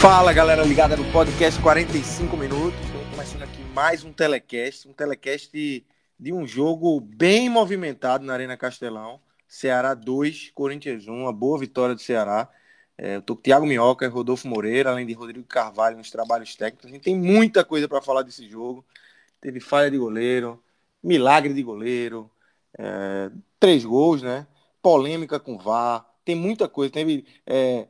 Fala galera ligada no podcast 45 minutos. Estamos começando aqui mais um telecast, um telecast de, de um jogo bem movimentado na Arena Castelão. Ceará 2, Corinthians 1, uma boa vitória do Ceará. É, eu tô com Thiago Minhoca e Rodolfo Moreira, além de Rodrigo Carvalho nos trabalhos técnicos. A gente tem muita coisa para falar desse jogo. Teve falha de goleiro, milagre de goleiro, é, três gols, né? Polêmica com VAR, tem muita coisa. Teve é,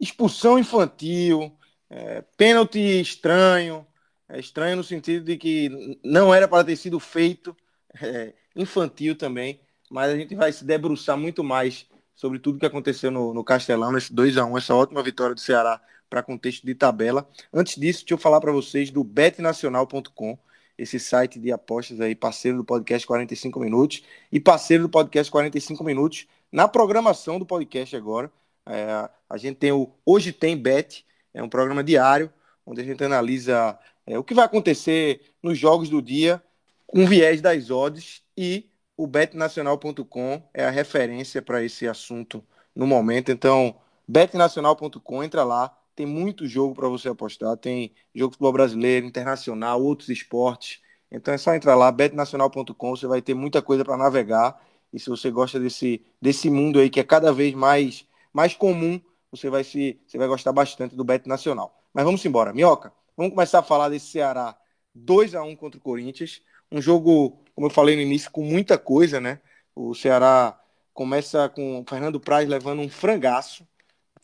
expulsão infantil, é, pênalti estranho, é estranho no sentido de que não era para ter sido feito, é, infantil também, mas a gente vai se debruçar muito mais sobre tudo que aconteceu no, no Castelão, nesse 2 a 1 essa ótima vitória do Ceará para contexto de tabela. Antes disso, deixa eu falar para vocês do betnacional.com, esse site de apostas aí, parceiro do podcast 45 minutos e parceiro do podcast 45 minutos na programação do podcast agora. É, a gente tem o Hoje Tem Bet, é um programa diário, onde a gente analisa é, o que vai acontecer nos jogos do dia, com viés das odds, e o betnacional.com é a referência para esse assunto no momento. Então, betnacional.com, entra lá, tem muito jogo para você apostar, tem jogo de futebol brasileiro, internacional, outros esportes. Então é só entrar lá, betnacional.com, você vai ter muita coisa para navegar. E se você gosta desse, desse mundo aí que é cada vez mais, mais comum você vai se você vai gostar bastante do Bet Nacional. Mas vamos embora. Minhoca, vamos começar a falar desse Ceará 2 a 1 contra o Corinthians. Um jogo, como eu falei no início, com muita coisa, né? O Ceará começa com o Fernando Praz levando um frangaço.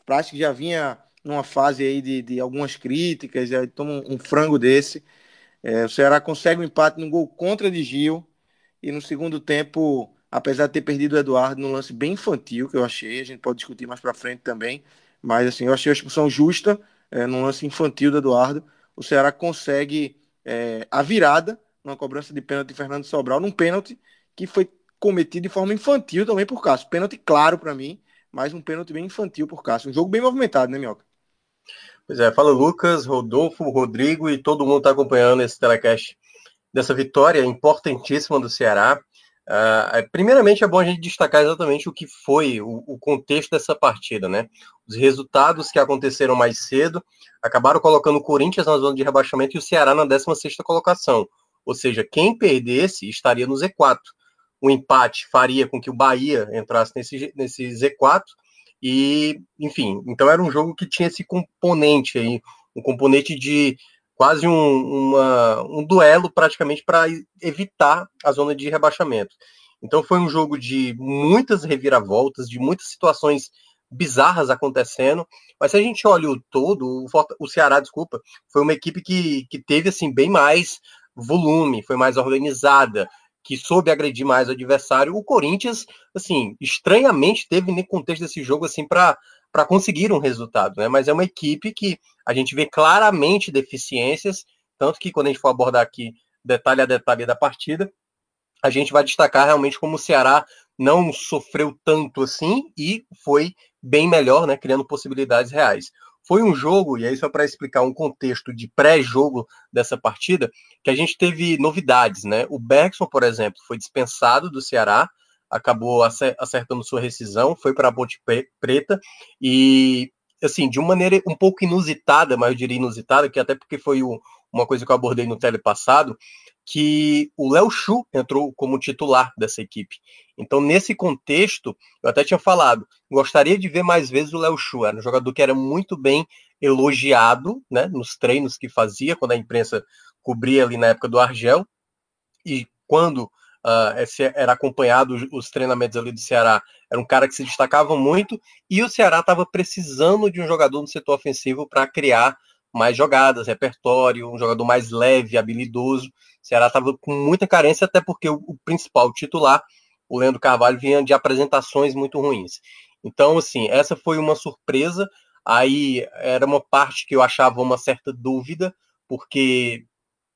Praz que já vinha numa fase aí de, de algumas críticas, aí toma um frango desse. É, o Ceará consegue um empate no gol contra de Gil. E no segundo tempo, apesar de ter perdido o Eduardo num lance bem infantil, que eu achei, a gente pode discutir mais para frente também, mas assim, eu achei a expulsão justa é, num lance infantil do Eduardo. O Ceará consegue é, a virada numa cobrança de pênalti de Fernando Sobral, num pênalti que foi cometido de forma infantil também por Cássio. Pênalti claro para mim, mas um pênalti bem infantil por Cássio. Um jogo bem movimentado, né, Minhoca? Pois é, fala Lucas, Rodolfo, Rodrigo e todo mundo está acompanhando esse telecast dessa vitória importantíssima do Ceará. Uh, primeiramente, é bom a gente destacar exatamente o que foi o, o, contexto dessa partida, né? Os resultados que aconteceram mais cedo acabaram colocando o Corinthians na zona de rebaixamento e o Ceará na 16 colocação. Ou seja, quem perdesse estaria no Z4. O empate faria com que o Bahia entrasse nesse, nesse Z4. E, enfim, então era um jogo que tinha esse componente aí, um componente de quase um, uma, um duelo praticamente para evitar a zona de rebaixamento. Então foi um jogo de muitas reviravoltas, de muitas situações bizarras acontecendo, mas se a gente olha o todo, o, Ceará, desculpa, foi uma equipe que, que teve assim bem mais volume, foi mais organizada, que soube agredir mais o adversário. O Corinthians, assim, estranhamente teve no contexto desse jogo assim para para conseguir um resultado, né? Mas é uma equipe que a gente vê claramente deficiências, tanto que quando a gente for abordar aqui detalhe a detalhe da partida, a gente vai destacar realmente como o Ceará não sofreu tanto assim e foi bem melhor, né, criando possibilidades reais. Foi um jogo, e aí só para explicar um contexto de pré-jogo dessa partida, que a gente teve novidades, né? O Bergson, por exemplo, foi dispensado do Ceará, acabou acertando sua rescisão, foi para a Ponte Preta. E assim, de uma maneira um pouco inusitada, mas eu diria inusitada, que até porque foi o, uma coisa que eu abordei no tele passado, que o Léo Chu entrou como titular dessa equipe. Então, nesse contexto, eu até tinha falado, gostaria de ver mais vezes o Léo Chu, era um jogador que era muito bem elogiado, né, nos treinos que fazia, quando a imprensa cobria ali na época do Argel, e quando uh, era acompanhado os treinamentos ali do Ceará, era um cara que se destacava muito, e o Ceará estava precisando de um jogador no setor ofensivo para criar mais jogadas, repertório, um jogador mais leve, habilidoso. O Ceará estava com muita carência, até porque o, o principal titular, o Leandro Carvalho, vinha de apresentações muito ruins. Então, assim, essa foi uma surpresa. Aí era uma parte que eu achava uma certa dúvida, porque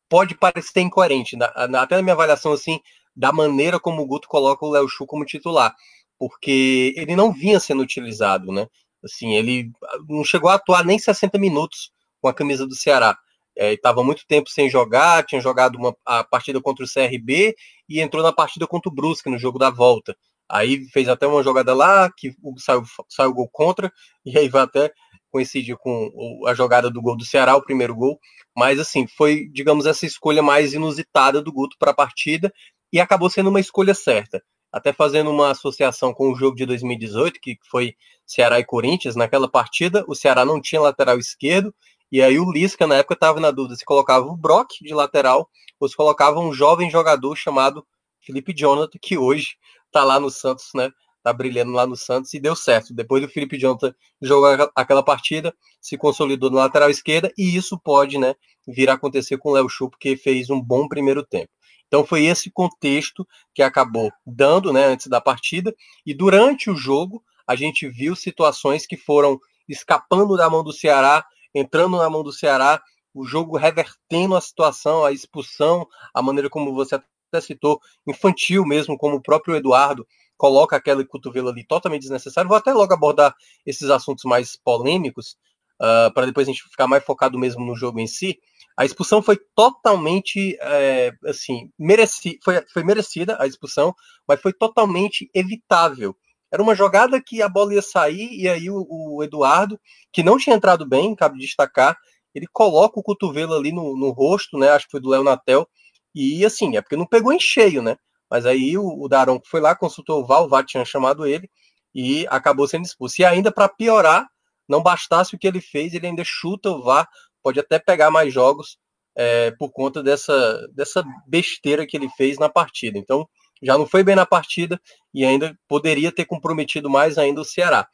pode parecer incoerente, na, na, até na minha avaliação, assim, da maneira como o Guto coloca o Léo Chu como titular, porque ele não vinha sendo utilizado, né? Assim, ele não chegou a atuar nem 60 minutos com a camisa do Ceará. É, estava muito tempo sem jogar, tinha jogado uma, a partida contra o CRB e entrou na partida contra o Brusque no jogo da volta. Aí fez até uma jogada lá que saiu, saiu gol contra, e aí vai até coincidir com a jogada do gol do Ceará, o primeiro gol. Mas assim, foi, digamos, essa escolha mais inusitada do Guto para a partida e acabou sendo uma escolha certa. Até fazendo uma associação com o jogo de 2018, que foi Ceará e Corinthians, naquela partida o Ceará não tinha lateral esquerdo, e aí o Lisca na época estava na dúvida se colocava o Brock de lateral ou se colocava um jovem jogador chamado Felipe Jonathan, que hoje está lá no Santos, né? Tá brilhando lá no Santos e deu certo. Depois do Felipe Jonathan jogar aquela partida, se consolidou na lateral esquerda e isso pode, né, vir a acontecer com o Léo Chu, porque fez um bom primeiro tempo. Então foi esse contexto que acabou dando, né, antes da partida e durante o jogo a gente viu situações que foram escapando da mão do Ceará, entrando na mão do Ceará, o jogo revertendo a situação, a expulsão, a maneira como você até citou, infantil mesmo, como o próprio Eduardo coloca aquele cotovelo ali totalmente desnecessário. Vou até logo abordar esses assuntos mais polêmicos, uh, para depois a gente ficar mais focado mesmo no jogo em si. A expulsão foi totalmente, é, assim, mereci, foi, foi merecida a expulsão, mas foi totalmente evitável. Era uma jogada que a bola ia sair e aí o, o Eduardo, que não tinha entrado bem, cabe destacar, ele coloca o cotovelo ali no, no rosto, né? Acho que foi do Léo Natel, e assim, é porque não pegou em cheio, né? Mas aí o, o Daron foi lá, consultou o VAR, o VAR tinha chamado ele e acabou sendo expulso. E ainda para piorar, não bastasse o que ele fez, ele ainda chuta o VAR, pode até pegar mais jogos é, por conta dessa, dessa besteira que ele fez na partida. Então, já não foi bem na partida e ainda poderia ter comprometido mais ainda o Ceará.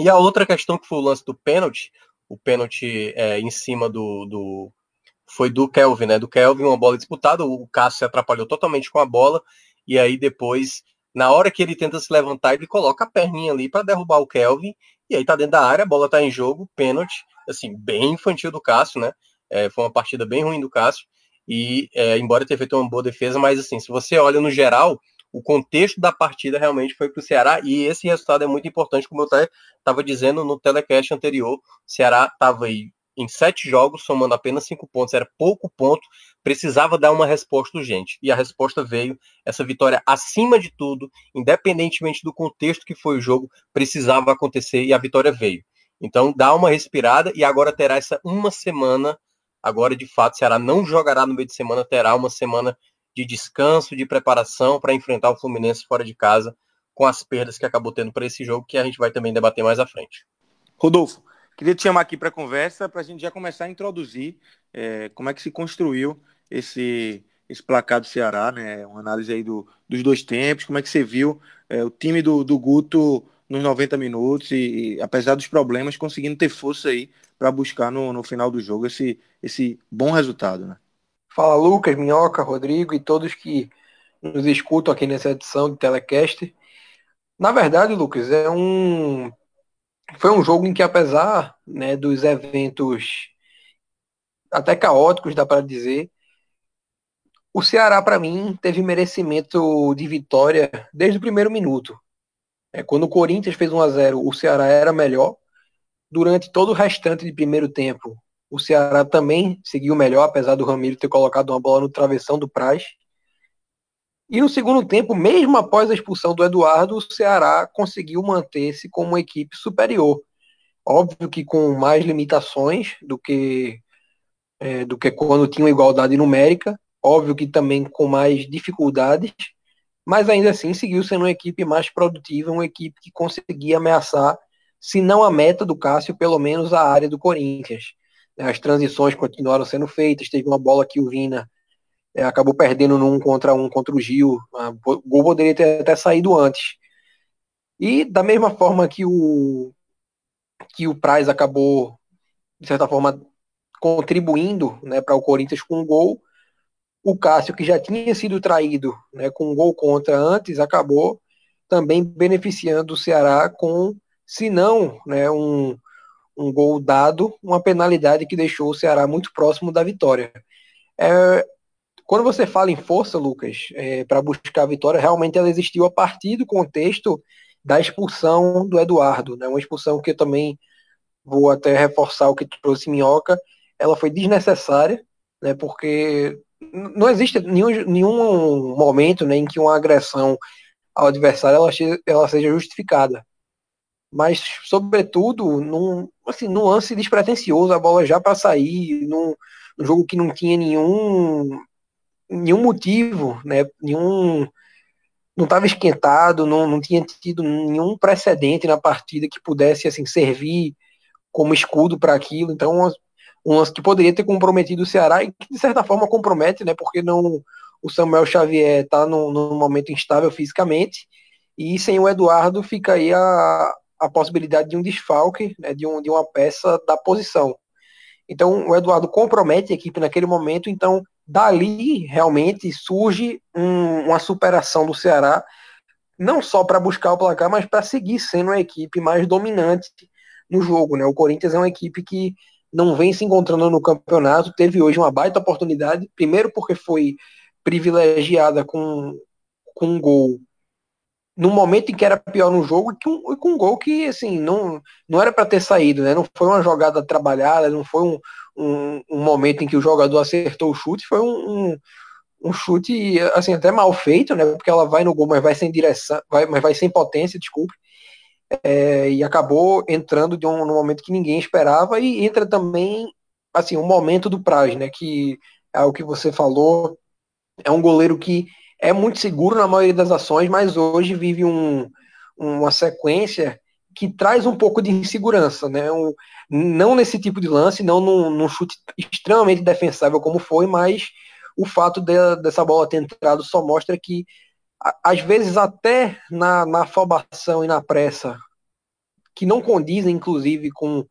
E a outra questão que foi o lance do pênalti, o pênalti é, em cima do, do, foi do Kelvin, né? Do Kelvin, uma bola disputada, o Cássio se atrapalhou totalmente com a bola, e aí depois, na hora que ele tenta se levantar, ele coloca a perninha ali para derrubar o Kelvin, e aí tá dentro da área, a bola tá em jogo, pênalti, assim, bem infantil do Cássio, né? É, foi uma partida bem ruim do Cássio, e é, embora tenha feito uma boa defesa, mas assim, se você olha no geral, o contexto da partida realmente foi para o Ceará e esse resultado é muito importante, como eu estava dizendo no telecast anterior. O Ceará estava aí em sete jogos, somando apenas cinco pontos, era pouco ponto, precisava dar uma resposta urgente. E a resposta veio, essa vitória acima de tudo, independentemente do contexto que foi o jogo, precisava acontecer e a vitória veio. Então dá uma respirada e agora terá essa uma semana. Agora, de fato, Ceará não jogará no meio de semana, terá uma semana de descanso, de preparação para enfrentar o Fluminense fora de casa, com as perdas que acabou tendo para esse jogo, que a gente vai também debater mais à frente. Rodolfo, Queria te chamar aqui para conversa para a gente já começar a introduzir é, como é que se construiu esse, esse placar do Ceará, né? Uma análise aí do, dos dois tempos, como é que você viu é, o time do, do Guto nos 90 minutos e, e, apesar dos problemas, conseguindo ter força aí para buscar no, no final do jogo esse, esse bom resultado, né? Fala Lucas, Minhoca, Rodrigo e todos que nos escutam aqui nessa edição de Telecast. Na verdade, Lucas, é um foi um jogo em que, apesar né, dos eventos até caóticos, dá para dizer, o Ceará, para mim, teve merecimento de vitória desde o primeiro minuto. É, quando o Corinthians fez 1 a 0 o Ceará era melhor. Durante todo o restante de primeiro tempo, o Ceará também seguiu melhor, apesar do Ramiro ter colocado uma bola no travessão do Praz. E no segundo tempo, mesmo após a expulsão do Eduardo, o Ceará conseguiu manter-se como uma equipe superior. Óbvio que com mais limitações do que, é, do que quando tinha igualdade numérica, óbvio que também com mais dificuldades, mas ainda assim seguiu sendo uma equipe mais produtiva, uma equipe que conseguia ameaçar, se não a meta do Cássio, pelo menos a área do Corinthians. As transições continuaram sendo feitas, teve uma bola que o Vina é, acabou perdendo num contra um contra o Gil. O gol poderia ter até saído antes. E da mesma forma que o que o Praz acabou de certa forma contribuindo, né, para o Corinthians com um gol, o Cássio que já tinha sido traído, né, com um gol contra antes, acabou também beneficiando o Ceará com, se não, né, um, um gol dado, uma penalidade que deixou o Ceará muito próximo da vitória. É, quando você fala em força, Lucas, é, para buscar a vitória, realmente ela existiu a partir do contexto da expulsão do Eduardo, né? Uma expulsão que eu também vou até reforçar o que trouxe Minhoca, ela foi desnecessária, né? Porque não existe nenhum, nenhum momento né, em que uma agressão ao adversário ela, ela seja justificada. Mas, sobretudo, num, assim, num lance despretensioso, a bola já para sair, num, num jogo que não tinha nenhum nenhum motivo, né? Nenhum não estava esquentado, não, não tinha tido nenhum precedente na partida que pudesse assim servir como escudo para aquilo. Então, um lance que poderia ter comprometido o Ceará e que de certa forma compromete, né? Porque não o Samuel Xavier está num, num, momento instável fisicamente e sem o Eduardo fica aí a, a possibilidade de um desfalque, né, de, um, de uma peça da posição. Então o Eduardo compromete a equipe naquele momento, então dali realmente surge um, uma superação do Ceará, não só para buscar o placar, mas para seguir sendo a equipe mais dominante no jogo. Né? O Corinthians é uma equipe que não vem se encontrando no campeonato, teve hoje uma baita oportunidade, primeiro porque foi privilegiada com, com um gol no momento em que era pior no jogo e com, com um gol que assim não, não era para ter saído, né? Não foi uma jogada trabalhada, não foi um, um, um, momento em que o jogador acertou o chute, foi um, um, um, chute assim até mal feito, né? Porque ela vai no gol, mas vai sem direção, vai, mas vai sem potência, desculpe. É, e acabou entrando de um, momento que ninguém esperava e entra também assim um momento do Praz, né? Que é o que você falou, é um goleiro que é muito seguro na maioria das ações, mas hoje vive um, uma sequência que traz um pouco de insegurança, né? Não nesse tipo de lance, não num, num, chute extremamente defensável como foi, mas o fato de, dessa bola ter entrado só mostra que, às vezes, até na, na afobação e na pressa, que não condizem, inclusive, com,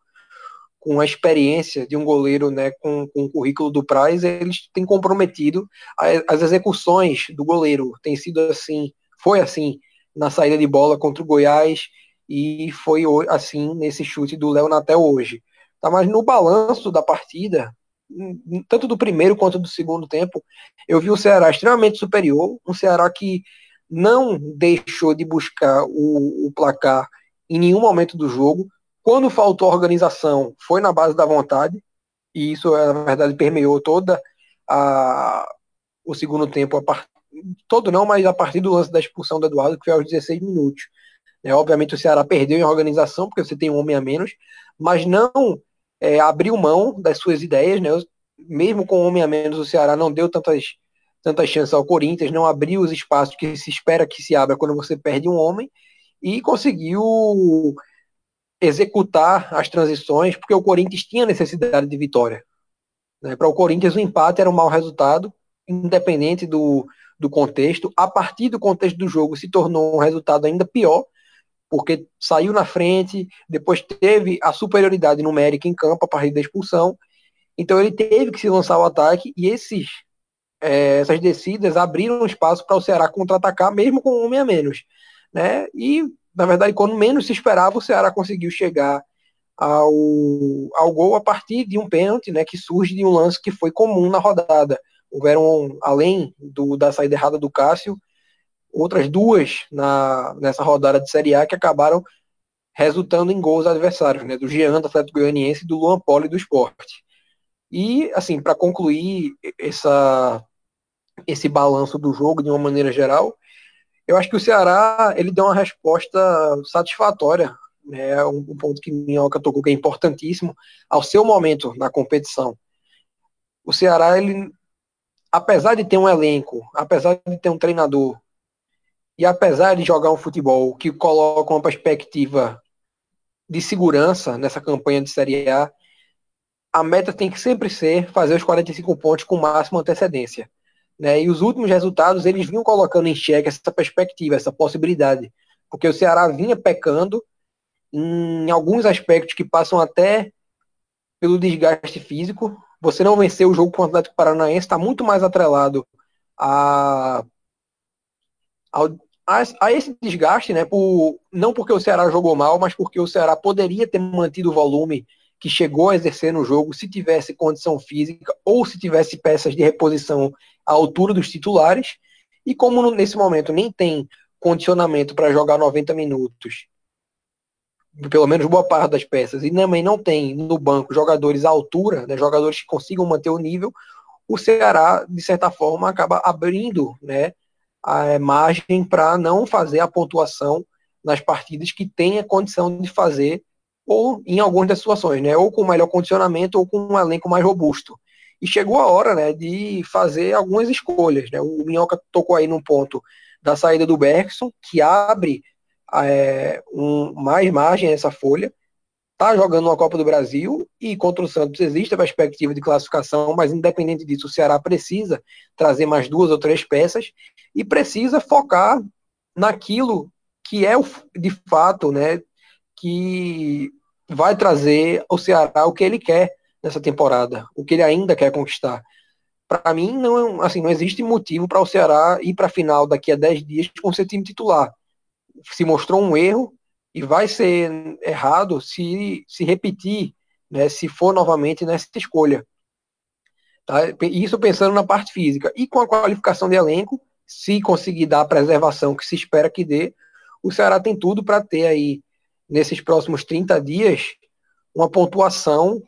com a experiência de um goleiro né, com, com o currículo do Praz, eles têm comprometido as execuções do goleiro. Tem sido assim, foi assim na saída de bola contra o Goiás, e foi assim nesse chute do Léo até hoje. Tá, mas no balanço da partida, tanto do primeiro quanto do segundo tempo, eu vi o Ceará extremamente superior, um Ceará que não deixou de buscar o, o placar em nenhum momento do jogo. Quando faltou organização, foi na base da vontade, e isso, na verdade, permeou toda a, o segundo tempo, a part... todo não, mas a partir do lance da expulsão do Eduardo, que foi aos 16 minutos. É, obviamente o Ceará perdeu em organização, porque você tem um homem a menos, mas não é, abriu mão das suas ideias, né? Mesmo com um homem a menos, o Ceará não deu tantas, tantas chances ao Corinthians, não abriu os espaços que se espera que se abra quando você perde um homem, e conseguiu executar as transições, porque o Corinthians tinha necessidade de vitória. Né? Para o Corinthians, o empate era um mau resultado, independente do, do contexto. A partir do contexto do jogo, se tornou um resultado ainda pior, porque saiu na frente, depois teve a superioridade numérica em campo a partir da expulsão. Então ele teve que se lançar ao ataque e esses, é, essas descidas abriram espaço para o Ceará contra-atacar, mesmo com um homem a menos. Né? E, na verdade, quando menos se esperava, o Ceará conseguiu chegar ao, ao gol a partir de um pênalti né, que surge de um lance que foi comum na rodada. Houveram, além do, da saída errada do Cássio, outras duas na, nessa rodada de Série A que acabaram resultando em gols adversários, né, do Jean, do Atlético Goianiense do Luan Poli do Esporte. E, assim, para concluir essa, esse balanço do jogo de uma maneira geral, eu acho que o Ceará ele deu uma resposta satisfatória, né, um, um ponto que Minhoca tocou que é importantíssimo, ao seu momento na competição. O Ceará, ele, apesar de ter um elenco, apesar de ter um treinador e apesar de jogar um futebol que coloca uma perspectiva de segurança nessa campanha de Série A, a meta tem que sempre ser fazer os 45 pontos com máxima antecedência. né? E os últimos resultados eles vinham colocando em xeque essa perspectiva, essa possibilidade, porque o Ceará vinha pecando em alguns aspectos que passam até pelo desgaste físico. Você não venceu o jogo com o Atlético Paranaense está muito mais atrelado a, a, a, esse desgaste, né? Por, não porque o Ceará jogou mal, mas porque o Ceará poderia ter mantido o volume que chegou a exercer no jogo se tivesse condição física ou se tivesse peças de reposição à altura dos titulares. E como nesse momento nem tem condicionamento para jogar 90 minutos, pelo menos boa parte das peças, e também não tem no banco jogadores à altura, né, jogadores que consigam manter o nível, o Ceará, de certa forma, acaba abrindo né, a margem para não fazer a pontuação nas partidas que tenha condição de fazer, ou em algumas das situações, né, ou com melhor condicionamento ou com um elenco mais robusto. E chegou a hora né, de fazer algumas escolhas. Né? O Minhoca tocou aí no ponto da saída do Bergson, que abre é, um, mais margem nessa folha. Está jogando uma Copa do Brasil e contra o Santos existe a perspectiva de classificação, mas independente disso, o Ceará precisa trazer mais duas ou três peças e precisa focar naquilo que é o, de fato, né, que vai trazer ao Ceará o que ele quer nessa temporada, o que ele ainda quer conquistar. Para mim, não, assim, não existe motivo para o Ceará ir para a final daqui a 10 dias com seu time titular se mostrou um erro e vai ser errado se, se repetir, né, se for novamente nessa escolha. Tá? Isso pensando na parte física. E com a qualificação de elenco, se conseguir dar a preservação que se espera que dê, o Ceará tem tudo para ter aí, nesses próximos 30 dias, uma pontuação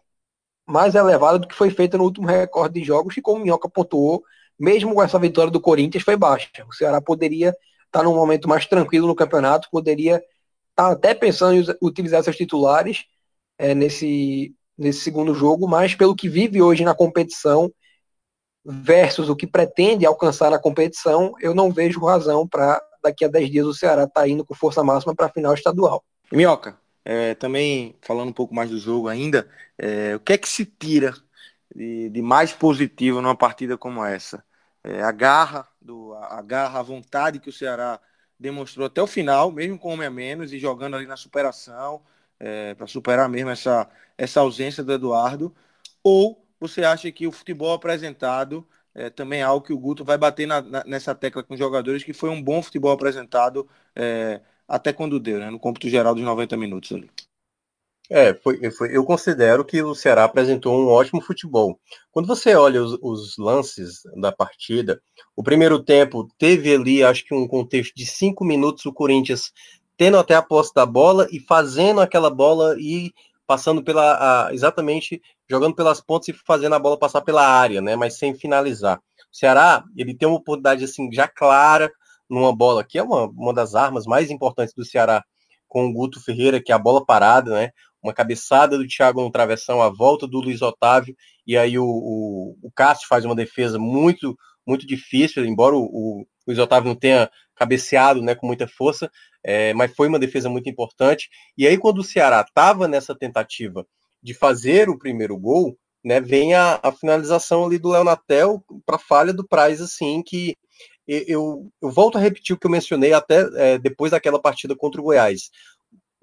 mais elevada do que foi feita no último recorde de jogos, que como o Minhoca pontuou, mesmo com essa vitória do Corinthians, foi baixa. O Ceará poderia está num momento mais tranquilo no campeonato, poderia estar tá até pensando em utilizar seus titulares é, nesse, nesse segundo jogo, mas pelo que vive hoje na competição versus o que pretende alcançar na competição, eu não vejo razão para daqui a 10 dias o Ceará estar tá indo com força máxima para a final estadual. Minhoca, é, também falando um pouco mais do jogo ainda, é, o que é que se tira de, de mais positivo numa partida como essa? é, a garra, do, a, garra, a vontade que o Ceará demonstrou até o final, mesmo com homem a menos e jogando ali na superação, é, para superar mesmo essa, essa ausência do Eduardo, ou você acha que o futebol apresentado é, também é algo que o Guto vai bater na, na, nessa tecla com os jogadores, que foi um bom futebol apresentado é, até quando deu, né, no cômputo geral dos 90 minutos ali. É, foi, foi, eu considero que o Ceará apresentou um ótimo futebol. Quando você olha os, os, lances da partida, o primeiro tempo teve ali, acho que um contexto de cinco minutos, o Corinthians tendo até a posse da bola e fazendo aquela bola e passando pela, a, exatamente, jogando pelas pontas e fazendo a bola passar pela área, né, mas sem finalizar. O Ceará, ele tem uma oportunidade assim já clara numa bola, que é uma, uma das armas mais importantes do Ceará, com o Guto Ferreira, que é a bola parada, né? Uma cabeçada do Thiago no travessão, a volta do Luiz Otávio, e aí o, o, o Cássio faz uma defesa muito muito difícil, embora o, o Luiz Otávio não tenha cabeceado né, com muita força, é, mas foi uma defesa muito importante. E aí, quando o Ceará estava nessa tentativa de fazer o primeiro gol, né, vem a, a finalização ali do Leonatel para falha do Praz, assim, que eu, eu, volto a repetir o que eu mencionei até é, depois daquela partida contra o Goiás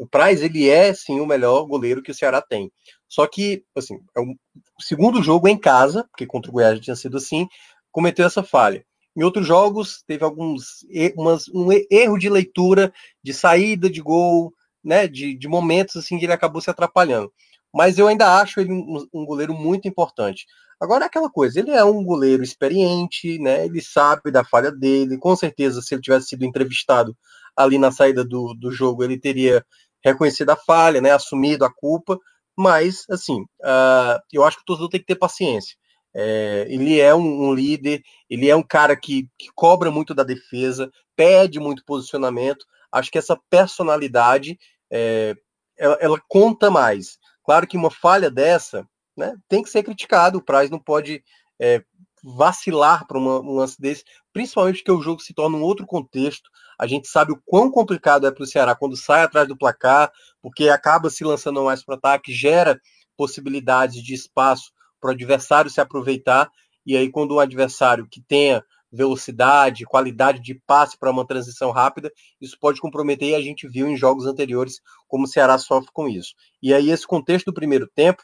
o Praz, ele é, sim, o melhor goleiro que o Ceará tem. Só que, assim, é o segundo jogo em casa, porque contra o Goiás tinha sido assim, cometeu essa falha. Em outros jogos, teve alguns umas, um erro de leitura, de saída de gol, né, de, de momentos assim que ele acabou se atrapalhando. Mas eu ainda acho ele um, um goleiro muito importante. Agora é aquela coisa, ele é um goleiro experiente, né? Ele sabe da falha dele. Com certeza, se ele tivesse sido entrevistado ali na saída do, do jogo, ele teria reconhecido a falha, né, assumido a culpa, mas, assim, uh, eu acho que o torcedor tem que ter paciência. É, ele é um, um, líder, ele é um cara que, que, cobra muito da defesa, pede muito posicionamento. Acho que essa personalidade é, ela, ela, conta mais. Claro que uma falha dessa né, tem que ser criticado. O Praz não pode é, vacilar para um lance desse, principalmente porque o jogo se torna um outro contexto. A gente sabe o quão complicado é para o Ceará quando sai atrás do placar, porque acaba se lançando mais para ataque, gera possibilidades de espaço para o adversário se aproveitar. E aí, quando o adversário que tenha velocidade, qualidade de passe para uma transição rápida, isso pode comprometer e a gente viu em jogos anteriores como o Ceará sofre com isso. E aí esse contexto do primeiro tempo,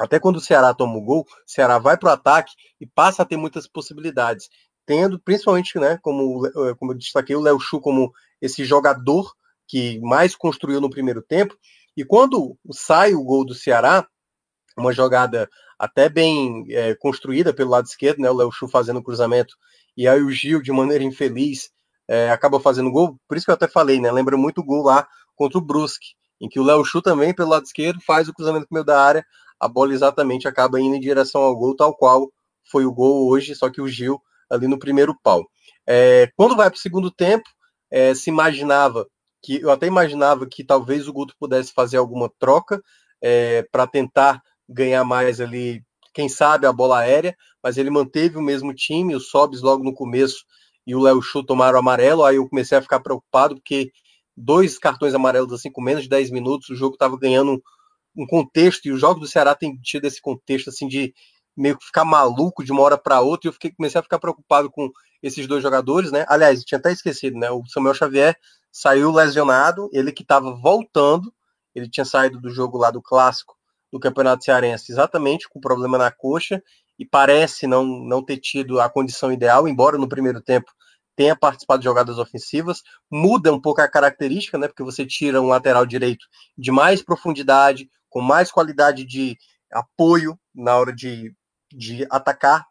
até quando o Ceará toma o gol, o Ceará vai para o ataque e passa a ter muitas possibilidades, tendo principalmente, né, como, eh, como eu destaquei, o Léo Chu como esse jogador que mais construiu no primeiro tempo, e quando sai o gol do Ceará, uma jogada até bem é, construída pelo lado esquerdo, né, o Léo Chu fazendo o cruzamento e aí o Gil, de maneira infeliz, é, acaba fazendo gol. Por isso que eu até falei, né? Lembra muito o gol lá contra o Brusque, em que o Léo Chu também, pelo lado esquerdo, faz o cruzamento meio da área, a bola exatamente acaba indo em direção ao gol, tal qual foi o gol hoje, só que o Gil ali no primeiro pau. É, quando vai para o segundo tempo, é, se imaginava que eu até imaginava que talvez o Guto pudesse fazer alguma troca é, para tentar ganhar mais ali quem sabe a bola aérea, mas ele manteve o mesmo time, o Sobs logo no começo e o Léo Chu tomaram amarelo, aí eu comecei a ficar preocupado, porque dois cartões amarelos assim com menos de 10 minutos, o jogo estava ganhando um contexto, e os jogos do Ceará têm tido esse contexto assim de meio que ficar maluco de uma hora para outra, e eu fiquei, comecei a ficar preocupado com esses dois jogadores, né? Aliás, tinha até esquecido, né? O Samuel Xavier saiu lesionado, ele que estava voltando, ele tinha saído do jogo lá do clássico do Campeonato Cearense, exatamente com problema na coxa, e parece não, não ter tido a condição ideal, embora no primeiro tempo tenha participado de jogadas ofensivas, muda um pouco a característica, né? Porque você tira um lateral direito de mais profundidade, com mais qualidade de apoio na hora de, de atacar,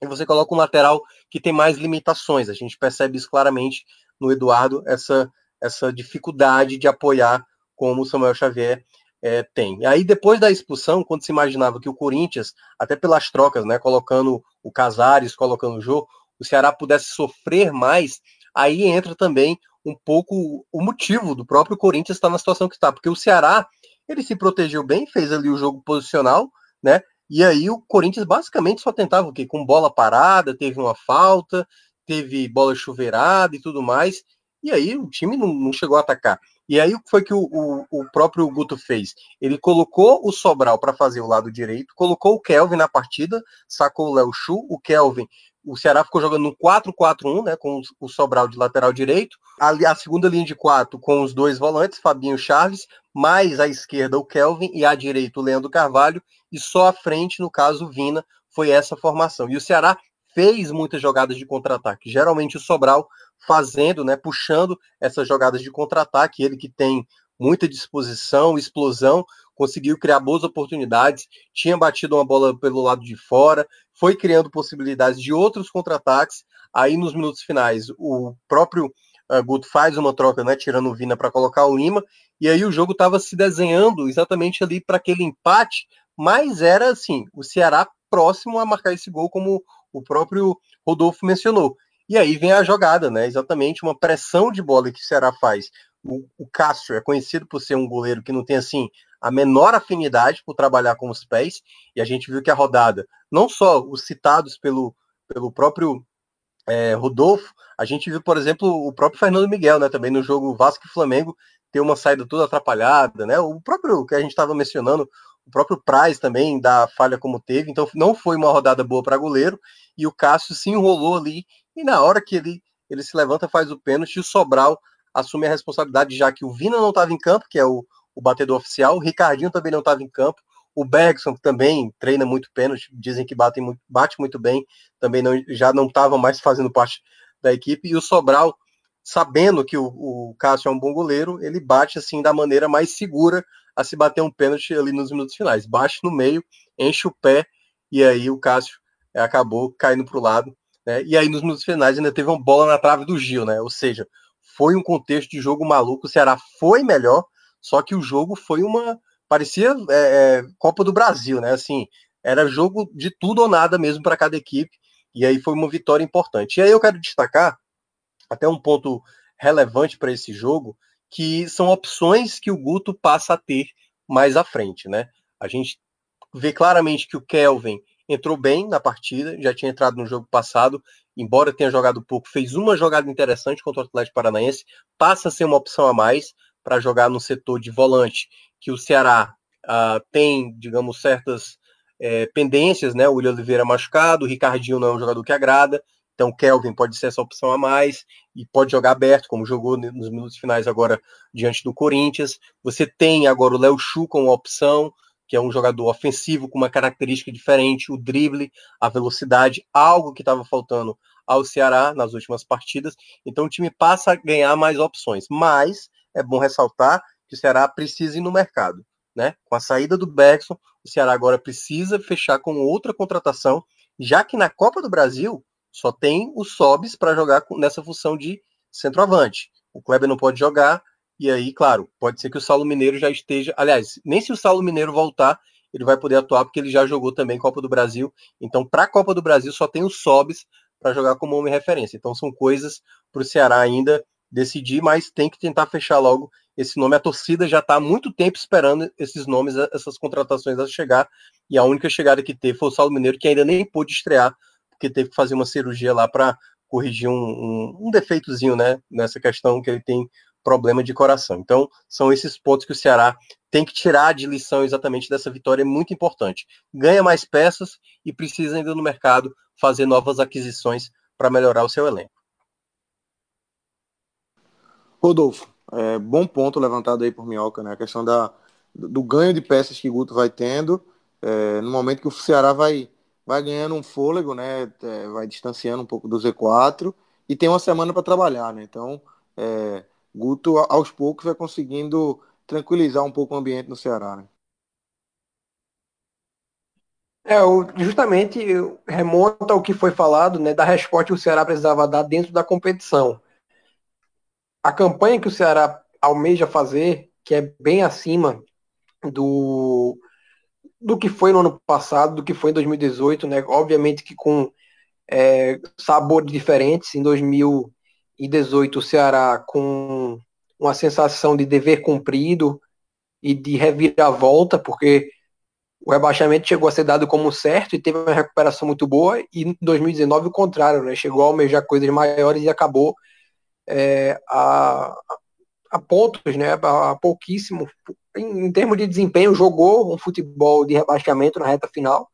e você coloca um lateral que tem mais limitações. A gente percebe isso claramente no Eduardo, essa, essa dificuldade de apoiar como o Samuel Xavier é, tem. E aí, depois da expulsão, quando se imaginava que o Corinthians, até pelas trocas, né, colocando o Casares, colocando o Jô, o Ceará pudesse sofrer mais, aí entra também um pouco o motivo do próprio Corinthians estar na situação que está, porque o Ceará, ele se protegeu bem, fez ali o jogo posicional, né, e aí o Corinthians basicamente só tentava o quê? Com bola parada, teve uma falta, teve bola chuveirada e tudo mais, e aí o time não, não chegou a atacar. E aí o que foi que o, o, o, próprio Guto fez? Ele colocou o Sobral para fazer o lado direito, colocou o Kelvin na partida, sacou o Léo Chu, o Kelvin. O Ceará ficou jogando um 4-4-1, né, com o Sobral de lateral direito. A, a segunda linha de quatro com os dois volantes, Fabinho Charles, mais à esquerda o Kelvin e à direita o Leandro Carvalho, e só à frente, no caso, o Vina, foi essa formação. E o Ceará fez muitas jogadas de contra-ataque. Geralmente o Sobral fazendo, né, puxando essas jogadas de contra-ataque, ele que tem muita disposição, explosão, conseguiu criar boas oportunidades, tinha batido uma bola pelo lado de fora, foi criando possibilidades de outros contra-ataques. Aí nos minutos finais, o próprio uh, Guto faz uma troca, né, tirando o Vina para colocar o Lima, e aí o jogo estava se desenhando exatamente ali para aquele empate, mas era assim, o Ceará próximo a marcar esse gol, como o próprio Rodolfo mencionou. E aí vem a jogada, né? Exatamente uma pressão de bola que o Ceará faz. O, o Castro é conhecido por ser um goleiro que não tem assim a menor afinidade por trabalhar com os pés, e a gente viu que a rodada, não só os citados pelo, pelo próprio é, Rodolfo, a gente viu, por exemplo, o próprio Fernando Miguel, né? Também no jogo Vasco e Flamengo, ter uma saída toda atrapalhada, né? O próprio que a gente estava mencionando, o próprio Praz também da falha como teve, então não foi uma rodada boa para goleiro, e o Cássio se enrolou ali e na hora que ele, ele se levanta, faz o pênalti, o Sobral assume a responsabilidade, já que o Vina não estava em campo, que é o, o batedor oficial, o Ricardinho também não estava em campo, o Bergson, que também treina muito pênalti, dizem que bate muito, bate muito bem, também não, já não estava mais fazendo parte da equipe, e o Sobral, sabendo que o, o Cássio é um bom goleiro, ele bate assim da maneira mais segura a se bater um pênalti ali nos minutos finais. Bate no meio, enche o pé, e aí o Cássio acabou caindo para o lado né? E aí, nos minutos finais, ainda teve uma bola na trave do Gil, né? Ou seja, foi um contexto de jogo maluco. O Ceará foi melhor, só que o jogo foi uma. Parecia é, é, Copa do Brasil, né? Assim, era jogo de tudo ou nada mesmo para cada equipe. E aí foi uma vitória importante. E aí eu quero destacar até um ponto relevante para esse jogo, que são opções que o Guto passa a ter mais à frente, né? A gente vê claramente que o Kelvin entrou bem na partida, já tinha entrado no jogo passado, embora tenha jogado pouco, fez uma jogada interessante contra o Atlético Paranaense, passa a ser uma opção a mais para jogar no setor de volante, que o Ceará uh, tem, digamos, certas é, pendências, né? O William Oliveira machucado, o Ricardinho não é um jogador que agrada, Então, Kelvin pode ser essa opção a mais e pode jogar aberto, como jogou nos minutos finais agora diante do Corinthians. Você tem agora o Léo Chu como opção, que é um jogador ofensivo com uma característica diferente, o drible, a velocidade, algo que estava faltando ao Ceará nas últimas partidas. Então o time passa a ganhar mais opções. Mas é bom ressaltar que o Ceará precisa ir no mercado. Né? Com a saída do Bergson, o Ceará agora precisa fechar com outra contratação, já que na Copa do Brasil só tem o Sobis para jogar nessa função de centroavante. O Kleber não pode jogar, e aí, claro, pode ser que o Saulo Mineiro já esteja. Aliás, nem se o Saulo Mineiro voltar, ele vai poder atuar, porque ele já jogou também Copa do Brasil. Então, para a Copa do Brasil, só tem o Sobis para jogar como homem referência. Então, são coisas para o Ceará ainda decidir, mas tem que tentar fechar logo esse nome. A torcida já está há muito tempo esperando esses nomes, essas contratações a chegar. E a única chegada que teve foi o Saulo Mineiro, que ainda nem pôde estrear, porque teve que fazer uma cirurgia lá para corrigir um, um, um defeitozinho né, nessa questão que ele tem problema de coração. Então, são esses pontos que o Ceará tem que tirar de lição exatamente dessa vitória, é muito importante. Ganha mais peças e precisa ainda no mercado fazer novas aquisições para melhorar o seu elenco. Rodolfo, é, bom ponto levantado aí por Minhoca, né? A questão da, do ganho de peças que Guto vai tendo, é, no momento que o Ceará vai, vai ganhando um fôlego, né? É, vai distanciando um pouco do Z4 e tem uma semana para trabalhar, né? Então, é, Guto, aos poucos, vai conseguindo tranquilizar um pouco o ambiente no Ceará. Né? É, justamente remonta ao que foi falado, né, da resposta que o Ceará precisava dar dentro da competição. A campanha que o Ceará almeja fazer, que é bem acima do, do que foi no ano passado, do que foi em 2018, né? Obviamente que com é, sabores diferentes. Em 2000 2018 o Ceará com uma sensação de dever cumprido e de reviravolta, porque o rebaixamento chegou a ser dado como certo e teve uma recuperação muito boa, e em 2019 o contrário, né? chegou a almejar coisas maiores e acabou é, a, a pontos, né? a pouquíssimo. Em, em termos de desempenho, jogou um futebol de rebaixamento na reta final,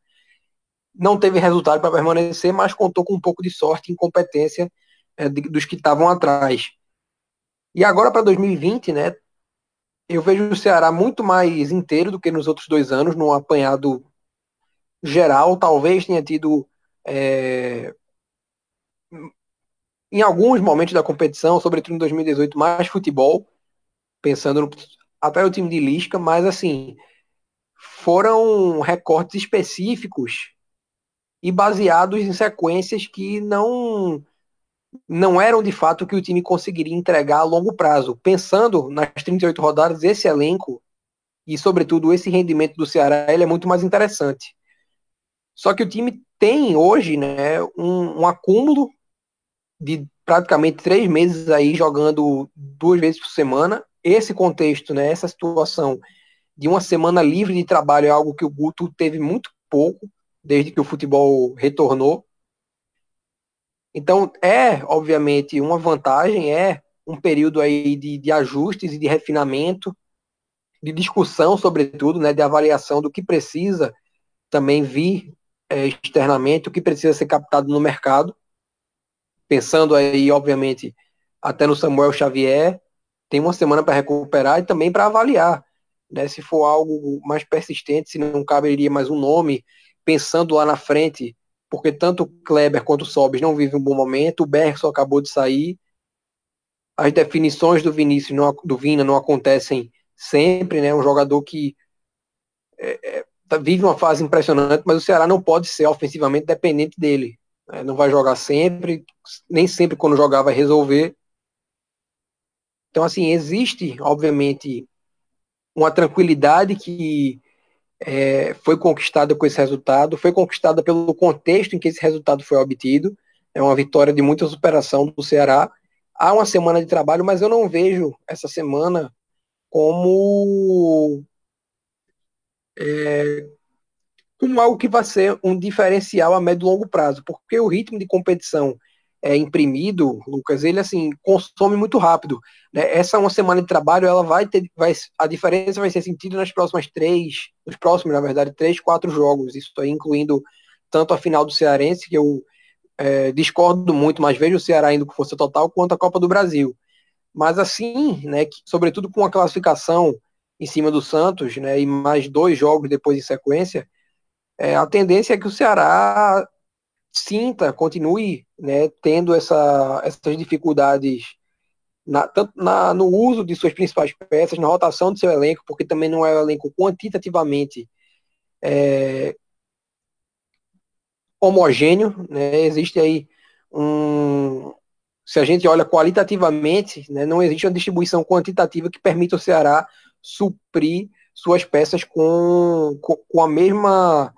não teve resultado para permanecer, mas contou com um pouco de sorte e incompetência é, de, dos que estavam atrás. E agora para 2020, né? Eu vejo o Ceará muito mais inteiro do que nos outros dois anos, num apanhado geral. Talvez tenha tido é, em alguns momentos da competição, sobretudo em 2018, mais futebol, pensando no, até o time de Lisca, mas assim, foram recortes específicos e baseados em sequências que não não eram de fato que o time conseguiria entregar a longo prazo. Pensando nas 38 rodadas, esse elenco e, sobretudo, esse rendimento do Ceará ele é muito mais interessante. Só que o time tem hoje né, um, um acúmulo de praticamente três meses aí jogando duas vezes por semana. Esse contexto, né, essa situação de uma semana livre de trabalho é algo que o Guto teve muito pouco desde que o futebol retornou. Então, é, obviamente, uma vantagem, é um período aí de, de ajustes e de refinamento, de discussão, sobretudo, né, de avaliação do que precisa também vir é, externamente, o que precisa ser captado no mercado. Pensando aí, obviamente, até no Samuel Xavier, tem uma semana para recuperar e também para avaliar. Né, se for algo mais persistente, se não caberia mais um nome, pensando lá na frente porque tanto o Kleber quanto o Sobis não vivem um bom momento, o Bergson acabou de sair, as definições do Vinícius, não, do Vina não acontecem sempre, né? Um jogador que é, é, tá, vive uma fase impressionante, mas o Ceará não pode ser ofensivamente dependente dele. Né? Não vai jogar sempre, nem sempre quando jogar vai resolver. Então, assim, existe, obviamente, uma tranquilidade que é, foi conquistada com esse resultado, foi conquistada pelo contexto em que esse resultado foi obtido. É uma vitória de muita superação do Ceará. Há uma semana de trabalho, mas eu não vejo essa semana como é, como algo que vai ser um diferencial a médio e longo prazo, porque o ritmo de competição é, imprimido, Lucas, ele assim consome muito rápido. Né? Essa uma semana de trabalho, ela vai ter, vai, a diferença vai ser sentida nas próximas três, nos próximos, na verdade, três, quatro jogos. Isso aí incluindo tanto a final do Cearense, que eu é, discordo muito, mas vejo o Ceará indo com força total quanto a Copa do Brasil. Mas assim, né, que, sobretudo com a classificação em cima do Santos, né, e mais dois jogos depois em sequência, é, a tendência é que o Ceará sinta, continue né, tendo essa, essas dificuldades na, tanto na, no uso de suas principais peças, na rotação do seu elenco, porque também não é um elenco quantitativamente é, homogêneo, né? existe aí um. Se a gente olha qualitativamente, né, não existe uma distribuição quantitativa que permita o Ceará suprir suas peças com, com, com a mesma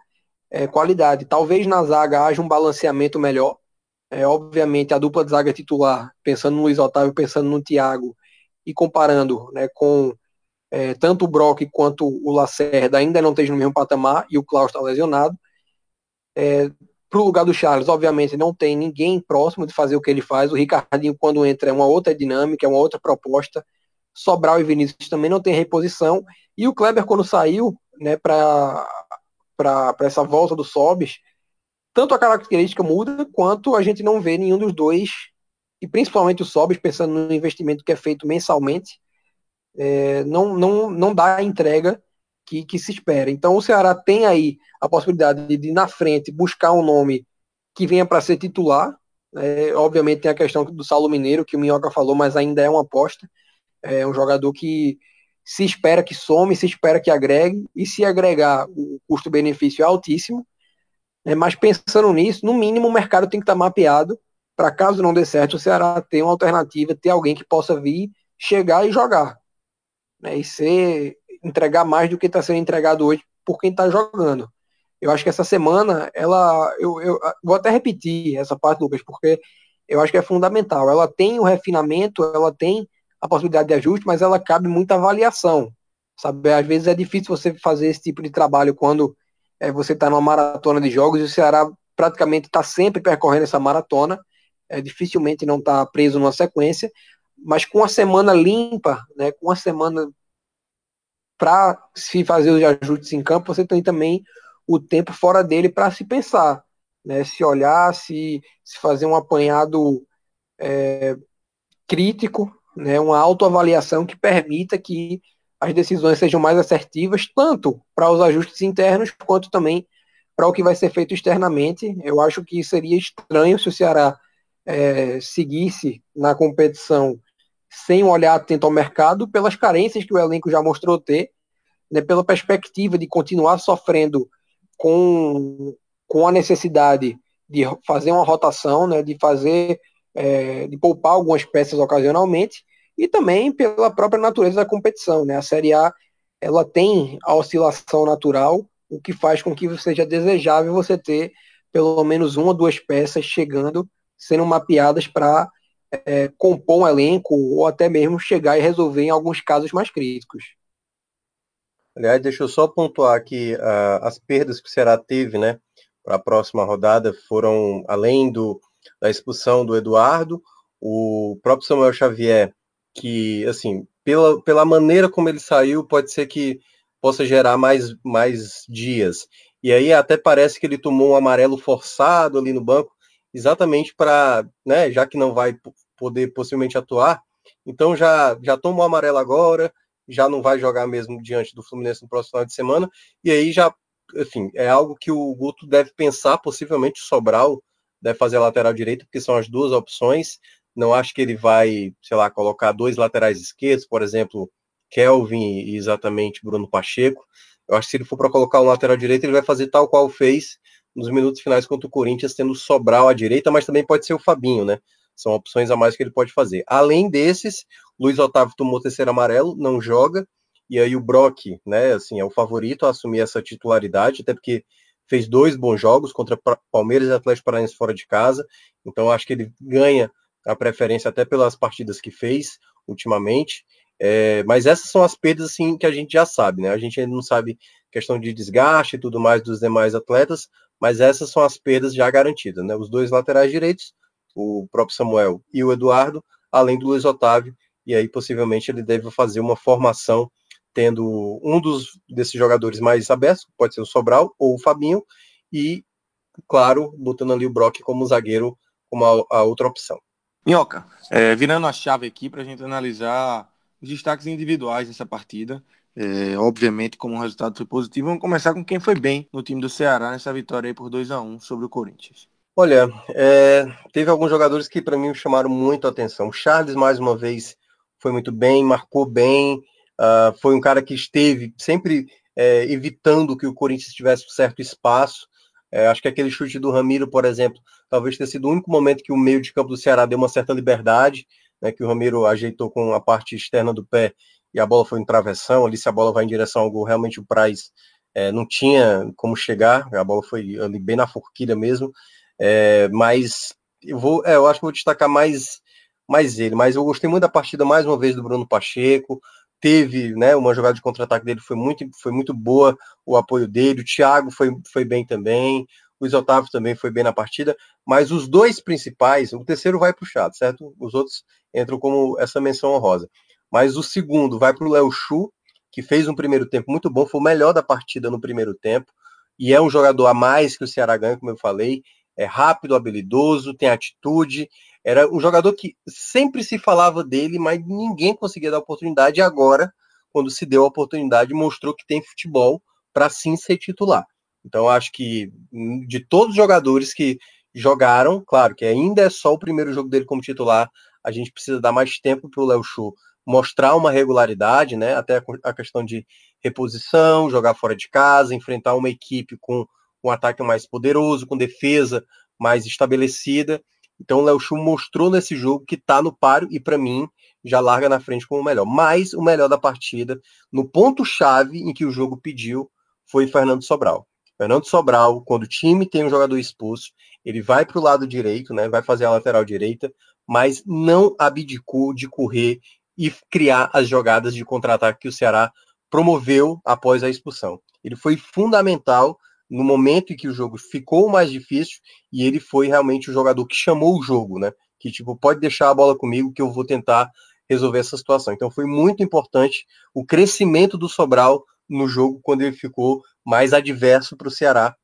é, qualidade. Talvez na zaga haja um balanceamento melhor. É, obviamente, a dupla de zaga titular, pensando no Luiz Otávio, pensando no Thiago, e comparando né, com é, tanto o Brock quanto o Lacerda ainda não estejam no mesmo patamar, e o Klaus está lesionado. É, para o lugar do Charles, obviamente, não tem ninguém próximo de fazer o que ele faz. O Ricardinho, quando entra, é uma outra dinâmica, é uma outra proposta. Sobral e Vinícius também não tem reposição. E o Kleber, quando saiu né, para essa volta do Sobis, tanto a característica muda, quanto a gente não vê nenhum dos dois, e principalmente o Sobis, pensando no investimento que é feito mensalmente, é, não, não, não dá a entrega que, que se espera. Então o Ceará tem aí a possibilidade de, de na frente, buscar um nome que venha para ser titular. É, obviamente tem a questão do Saulo Mineiro, que o Minhoca falou, mas ainda é uma aposta. É um jogador que se espera que some, se espera que agregue, e se agregar, o custo-benefício é altíssimo. É, mas pensando nisso, no mínimo o mercado tem que estar mapeado para caso não dê certo, o Ceará ter uma alternativa, ter alguém que possa vir, chegar e jogar. Né, e ser, entregar mais do que está sendo entregado hoje por quem está jogando. Eu acho que essa semana, ela. Eu, eu vou até repetir essa parte, Lucas, porque eu acho que é fundamental. Ela tem o refinamento, ela tem a possibilidade de ajuste, mas ela cabe muita avaliação. Sabe? Às vezes é difícil você fazer esse tipo de trabalho quando é, você está numa maratona de jogos e o Ceará praticamente está sempre percorrendo essa maratona. É, dificilmente não está preso numa sequência, mas com a semana limpa, né, com a semana para se fazer os ajustes em campo, você tem também o tempo fora dele para se pensar, né? Se olhar, se, se fazer um apanhado é, crítico, né? Uma autoavaliação que permita que as decisões sejam mais assertivas, tanto para os ajustes internos quanto também para o que vai ser feito externamente. Eu acho que seria estranho se o Ceará é, seguisse na competição sem um olhar atento ao mercado, pelas carências que o elenco já mostrou ter, né, pela perspectiva de continuar sofrendo com, com a necessidade de fazer uma rotação, né, de fazer, é, de poupar algumas peças ocasionalmente, e também pela própria natureza da competição. Né? A Série A ela tem a oscilação natural, o que faz com que seja desejável você ter pelo menos uma ou duas peças chegando, sendo mapeadas para é, compor um elenco ou até mesmo chegar e resolver em alguns casos mais críticos. Aliás, deixa eu só pontuar que uh, as perdas que o Ceará teve, né, para a próxima rodada foram, além do, da expulsão do Eduardo, o próprio Samuel Xavier, que, assim, pela, pela maneira como ele saiu, pode ser que possa gerar mais, mais dias. E aí até parece que ele tomou um amarelo forçado ali no banco, exatamente para, né, já que não vai poder possivelmente atuar, então já, já toma o amarelo agora, já não vai jogar mesmo diante do Fluminense no próximo final de semana, e aí já, enfim, é algo que o Guto deve pensar, possivelmente o Sobral deve fazer a lateral direita, porque são as duas opções, não acho que ele vai, sei lá, colocar dois laterais esquerdos, por exemplo, Kelvin e exatamente Bruno Pacheco, eu acho que se ele for para colocar o lateral direito, ele vai fazer tal qual fez nos minutos finais contra o Corinthians, tendo Sobral à direita, mas também pode ser o Fabinho, né? São opções a mais que ele pode fazer. Além desses, Luiz Otávio tomou terceiro amarelo, não joga, e aí o Brock, né, assim, é o favorito a assumir essa titularidade, até porque fez dois bons jogos contra Palmeiras e Atlético Paranaense fora de casa, então acho que ele ganha a preferência até pelas partidas que fez ultimamente. É, mas essas são as perdas assim que a gente já sabe, né? A gente ainda não sabe questão de desgaste e tudo mais dos demais atletas, mas essas são as perdas já garantidas, né? Os dois laterais direitos, o próprio Samuel e o Eduardo, além do Luiz Otávio, e aí possivelmente ele deve fazer uma formação tendo um dos desses jogadores mais abertos, pode ser o Sobral ou o Fabinho, e claro, botando ali o Brock como zagueiro, como a, a outra opção. Minhoca, é, virando a chave aqui para a gente analisar os destaques individuais dessa partida. É, obviamente, como o resultado foi positivo, vamos começar com quem foi bem no time do Ceará nessa vitória aí por 2 a 1 sobre o Corinthians. Olha, é, teve alguns jogadores que para mim chamaram muito a atenção. O Charles, mais uma vez, foi muito bem, marcou bem, uh, foi um cara que esteve sempre é, evitando que o Corinthians tivesse certo espaço. É, acho que aquele chute do Ramiro, por exemplo, talvez tenha sido o único momento que o meio de campo do Ceará deu uma certa liberdade, né, que o Ramiro ajeitou com a parte externa do pé e a bola foi em travessão. Ali, se a bola vai em direção ao gol, realmente o Praz é, não tinha como chegar, a bola foi ali bem na forquilha mesmo. É, mas eu vou, é, eu acho que vou destacar mais, mais ele. Mas eu gostei muito da partida mais uma vez do Bruno Pacheco. Teve, né, uma jogada de contra-ataque dele foi muito, foi muito boa o apoio dele. O Thiago foi, foi bem também. O Otávio também foi bem na partida, mas os dois principais, o terceiro vai para o Chato, certo? Os outros entram como essa menção honrosa. Mas o segundo vai para o Léo Chu, que fez um primeiro tempo muito bom, foi o melhor da partida no primeiro tempo, e é um jogador a mais que o Ceará ganha, como eu falei, é rápido, habilidoso, tem atitude. Era um jogador que sempre se falava dele, mas ninguém conseguia dar oportunidade. E agora, quando se deu a oportunidade, mostrou que tem futebol para sim ser titular. Então, acho que hum, de todos os jogadores que jogaram, claro que ainda é só o primeiro jogo dele como titular, a gente precisa dar mais tempo para o Léo Chu mostrar uma regularidade, né? Até a questão de reposição, jogar fora de casa, enfrentar uma equipe com um ataque mais poderoso, com defesa mais estabelecida. Então o Léo Chu mostrou nesse jogo que está no páreo e para mim já larga na frente como o melhor. Mas o melhor da partida, no ponto chave em que o jogo pediu, foi Fernando Sobral. Fernando Sobral, quando o time tem um jogador expulso, ele vai para o lado direito, né? Vai fazer a lateral direita, mas não abdicou de correr e criar as jogadas de contra-ataque que o Ceará promoveu após a expulsão. Ele foi fundamental no momento em que o jogo ficou mais difícil e ele foi realmente o jogador que chamou o jogo, né? Que tipo, pode deixar a bola comigo que eu vou tentar resolver essa situação. Então foi muito importante o crescimento do Sobral no jogo quando ele ficou mais adverso para o Ceará.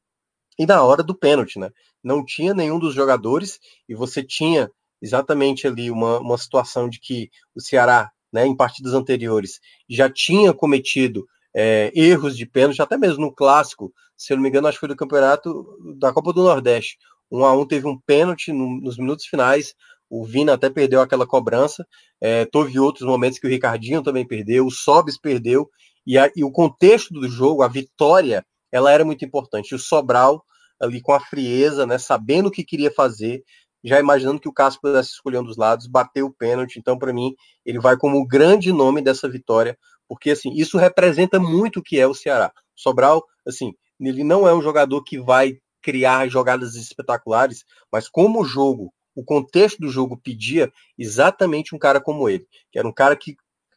E na hora do pênalti, né? Não tinha nenhum dos jogadores e você tinha exatamente ali uma, uma situação de que o Ceará, né, em partidas anteriores, já tinha cometido é, erros de pênalti, até mesmo no clássico, se eu não me engano, acho que foi do campeonato da Copa do Nordeste. Um a um teve um pênalti no, nos minutos finais. O Vina até perdeu aquela cobrança. É, teve outros momentos que o Ricardinho também perdeu, o Sobis perdeu. E, a, e o contexto do jogo, a vitória, ela era muito importante. O Sobral, ali com a frieza, né, sabendo o que queria fazer, já imaginando que o Cássio pudesse escolher um dos lados, bateu o pênalti. Então, para mim, ele vai como o grande nome dessa vitória, porque assim, isso representa muito o que é o Ceará. Sobral, assim, ele não é um jogador que vai criar jogadas espetaculares, mas como o jogo, o contexto do jogo pedia exatamente um cara como ele, que era um cara que